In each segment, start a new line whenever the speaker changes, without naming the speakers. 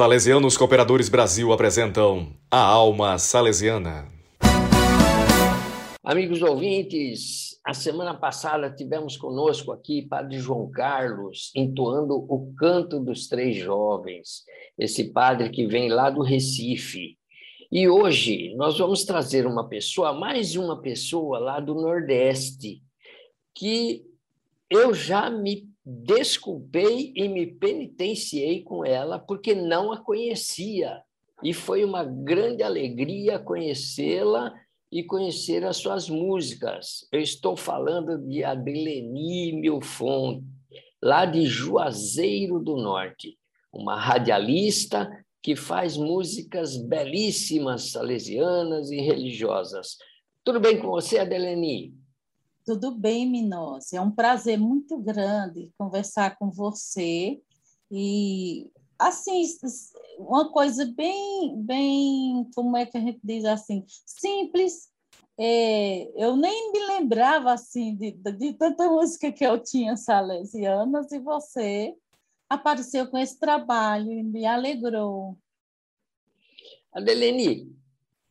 Salesianos Cooperadores Brasil apresentam A Alma Salesiana.
Amigos ouvintes, a semana passada tivemos conosco aqui Padre João Carlos entoando o Canto dos Três Jovens, esse padre que vem lá do Recife. E hoje nós vamos trazer uma pessoa, mais uma pessoa lá do Nordeste, que eu já me desculpei e me penitenciei com ela porque não a conhecia. E foi uma grande alegria conhecê-la e conhecer as suas músicas. Eu estou falando de Adeleni Milfon, lá de Juazeiro do Norte, uma radialista que faz músicas belíssimas salesianas e religiosas. Tudo bem com você, Adeleni?
Tudo bem, Minos. É um prazer muito grande conversar com você e assim uma coisa bem, bem, como é que a gente diz assim, simples. É, eu nem me lembrava assim de, de tanta música que eu tinha salesianas e você apareceu com esse trabalho e me alegrou.
Adelene,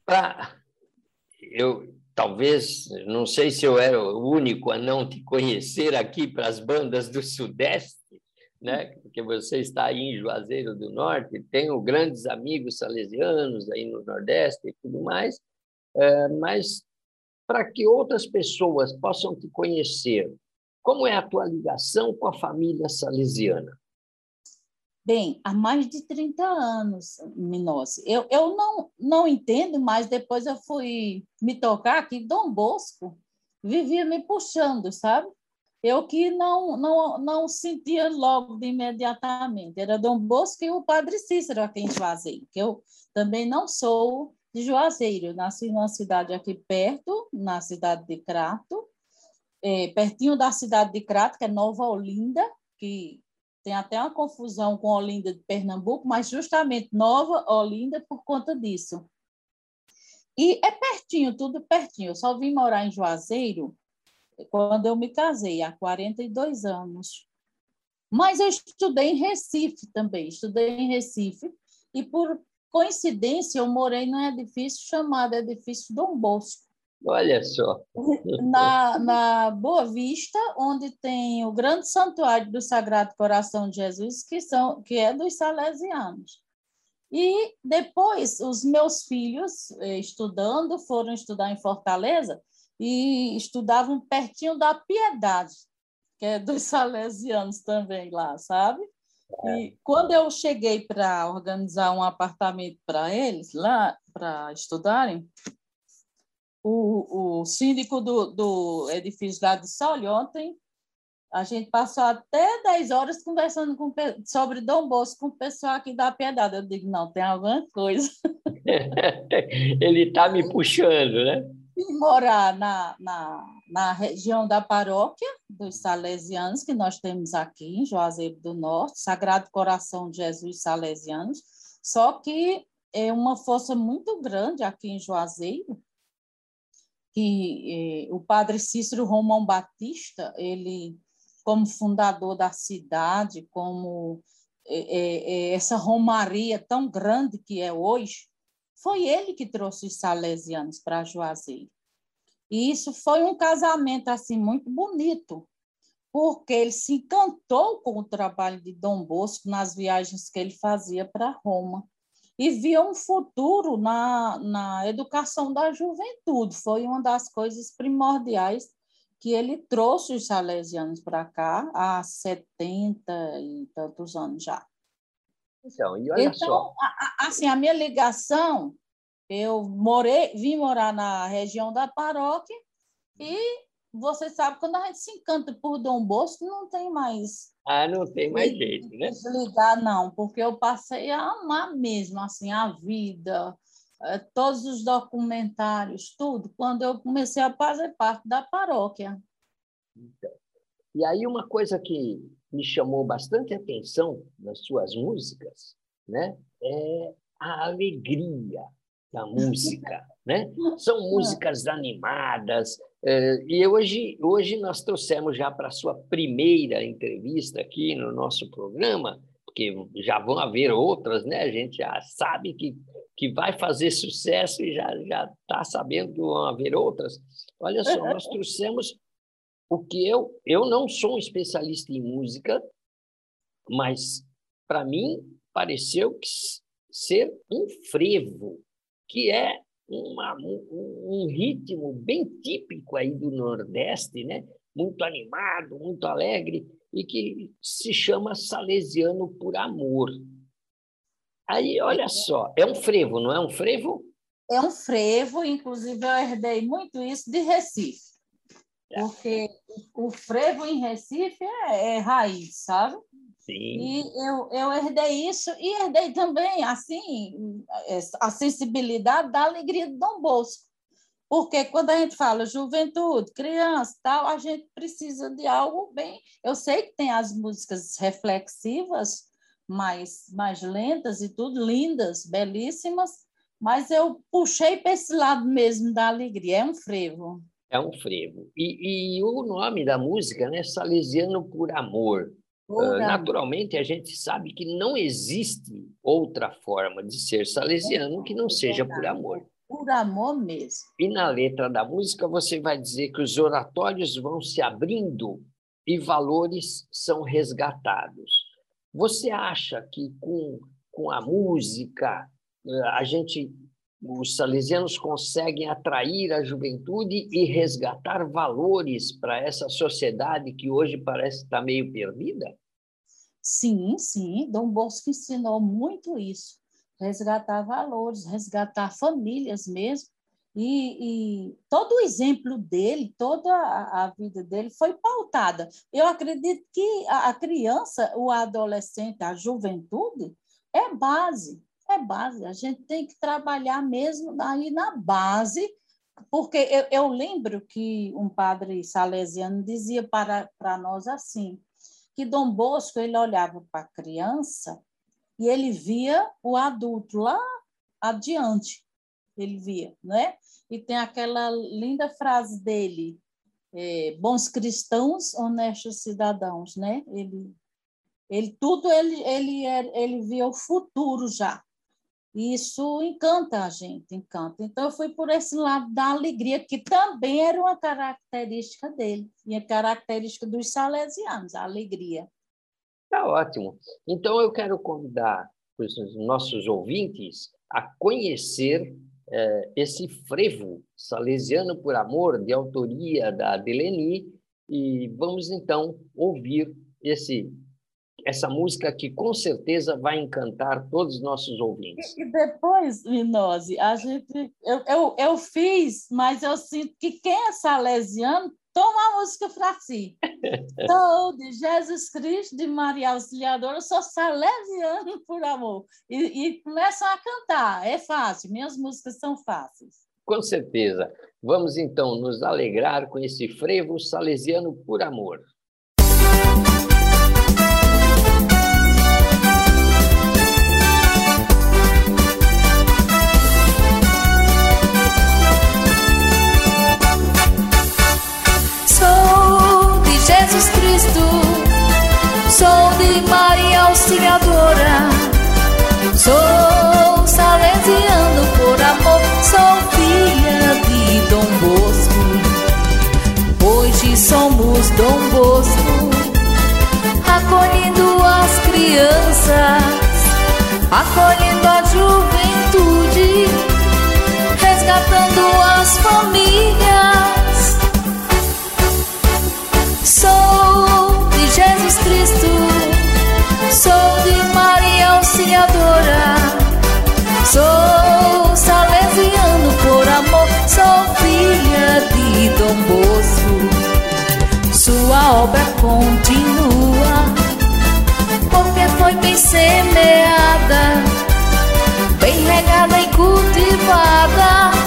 pra, eu talvez, não sei se eu era o único a não te conhecer aqui para as bandas do Sudeste, né? porque você está aí em Juazeiro do Norte, tenho grandes amigos salesianos aí no Nordeste e tudo mais, é, mas para que outras pessoas possam te conhecer, como é a tua ligação com a família salesiana?
Bem, há mais de 30 anos, Minossi. Eu, eu não, não entendo, mas depois eu fui me tocar que Dom Bosco vivia me puxando, sabe? Eu que não, não, não sentia logo de imediatamente. Era Dom Bosco e o Padre Cícero aqui em Juazeiro, que eu também não sou de Juazeiro. Nasci numa cidade aqui perto, na cidade de Crato, é, pertinho da cidade de Crato, que é Nova Olinda, que tem até uma confusão com Olinda de Pernambuco, mas justamente Nova Olinda por conta disso. E é pertinho, tudo pertinho. Eu só vim morar em Juazeiro quando eu me casei, há 42 anos. Mas eu estudei em Recife também, estudei em Recife, e por coincidência eu morei num edifício chamado Edifício Dom Bosco.
Olha só.
Na, na Boa Vista, onde tem o grande santuário do Sagrado Coração de Jesus, que, são, que é dos salesianos. E depois, os meus filhos, eh, estudando, foram estudar em Fortaleza e estudavam pertinho da Piedade, que é dos salesianos também lá, sabe? É. E quando eu cheguei para organizar um apartamento para eles lá, para estudarem, o, o síndico do, do edifício lá disse, olha, ontem a gente passou até 10 horas conversando com, sobre Dom Bosco com o pessoal aqui da Piedade. Eu digo, não, tem alguma coisa.
Ele está me puxando, né?
E morar na, na, na região da paróquia dos Salesianos, que nós temos aqui em Juazeiro do Norte, Sagrado Coração de Jesus Salesianos, só que é uma força muito grande aqui em Juazeiro, que eh, o padre Cícero Romão Batista, ele, como fundador da cidade, como eh, eh, essa romaria tão grande que é hoje, foi ele que trouxe os salesianos para Juazeiro. E isso foi um casamento assim muito bonito, porque ele se encantou com o trabalho de Dom Bosco nas viagens que ele fazia para Roma e via um futuro na, na educação da juventude. Foi uma das coisas primordiais que ele trouxe os salesianos para cá há 70 e tantos anos já.
Então, e olha então, só.
A, assim, a minha ligação, eu morei, vim morar na região da paróquia e você sabe, quando a gente se encanta por Dom Bosco, não tem mais.
Ah, não tem mais jeito, né?
Desligar, não, porque eu passei a amar mesmo, assim, a vida, eh, todos os documentários, tudo, quando eu comecei a fazer parte da paróquia.
Então, e aí, uma coisa que me chamou bastante atenção nas suas músicas, né, é a alegria da música, né? São músicas animadas, é, e hoje, hoje nós trouxemos já para a sua primeira entrevista aqui no nosso programa, porque já vão haver outras, né? A gente já sabe que, que vai fazer sucesso e já já está sabendo que vão haver outras. Olha só, nós trouxemos o que eu eu não sou um especialista em música, mas para mim pareceu que ser um frevo, que é uma, um, um ritmo bem típico aí do Nordeste, né? muito animado, muito alegre, e que se chama Salesiano por Amor. Aí, olha só, é um frevo, não é um frevo?
É um frevo, inclusive eu herdei muito isso de Recife. É. Porque o frevo em Recife é, é raiz, sabe? E eu, eu herdei isso e herdei também, assim, a sensibilidade da alegria do Dom Bosco. Porque quando a gente fala juventude, criança, tal, a gente precisa de algo bem. Eu sei que tem as músicas reflexivas, mais, mais lentas e tudo, lindas, belíssimas, mas eu puxei para esse lado mesmo da alegria. É um frevo.
É um frevo. E, e o nome da música, né? Salesiano por Amor. Uh, naturalmente, a gente sabe que não existe outra forma de ser salesiano que não seja por amor
por amor mesmo.
E na letra da música você vai dizer que os oratórios vão se abrindo e valores são resgatados. Você acha que com, com a música eh, a gente os salesianos conseguem atrair a juventude e resgatar valores para essa sociedade que hoje parece estar meio perdida?
Sim, sim. Dom Bosco ensinou muito isso resgatar valores, resgatar famílias mesmo. E, e, todo o exemplo dele, toda a, vida dele foi pautada. Eu acredito que a, criança, o adolescente, a juventude, é base, é base. A gente tem que trabalhar mesmo aí na base, porque eu, eu lembro que um padre salesiano dizia para, para nós assim, que Dom Bosco ele olhava para a criança e ele via o adulto lá adiante, ele via, né? E tem aquela linda frase dele, é, bons cristãos, honestos cidadãos, né? Ele, ele tudo ele ele ele via o futuro já. Isso encanta a gente, encanta. Então eu fui por esse lado da alegria que também era uma característica dele e a característica dos salesianos, a alegria.
Tá ótimo. Então, eu quero convidar os nossos ouvintes a conhecer eh, esse frevo salesiano por amor, de autoria da Deleni, e vamos então ouvir esse essa música que com certeza vai encantar todos os nossos ouvintes.
E depois, Minose, a gente eu, eu, eu fiz, mas eu sinto que quem é salesiano Toma a música para si. Sou de Jesus Cristo, de Maria Auxiliadora, sou salesiano por amor. E, e começam a cantar, é fácil, minhas músicas são fáceis.
Com certeza. Vamos então nos alegrar com esse frevo salesiano por amor.
Acolhendo as crianças, acolhendo a juventude, resgatando as famílias. Sou de Jesus Cristo Sou de Maria Auxiliadora. Cultivada,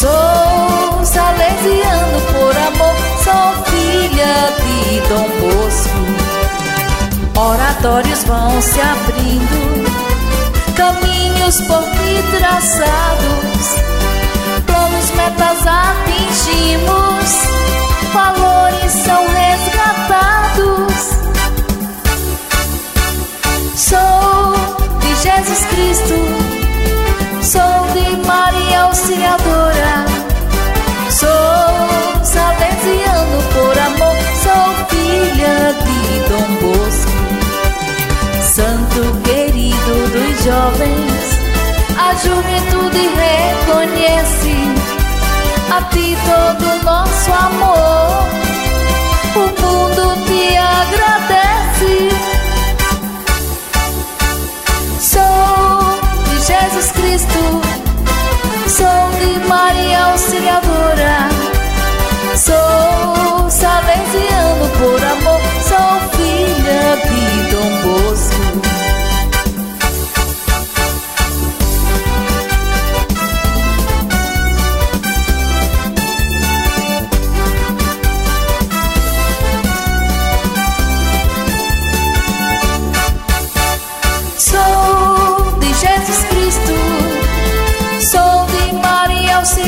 Sou salesiano por amor, sou filha de Dom Bosco.
Oratórios vão se abrindo, caminhos por mim traçados, planos, metas atingimos, valores são resgatados. Sou de Jesus Cristo sou de Maria Auxiliadora, sou salesiano por amor, sou filha de Dom Bosco santo querido dos jovens, a juventude reconhece a ti todo nosso amor. O mundo te agradece. Sou de Jesus Cristo, sou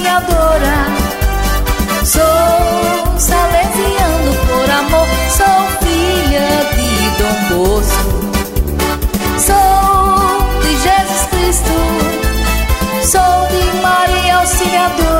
Auxiliadora, sou salesiano por amor, sou filha de Dom Bosco. Sou de Jesus Cristo, sou de Maria Auxiliadora.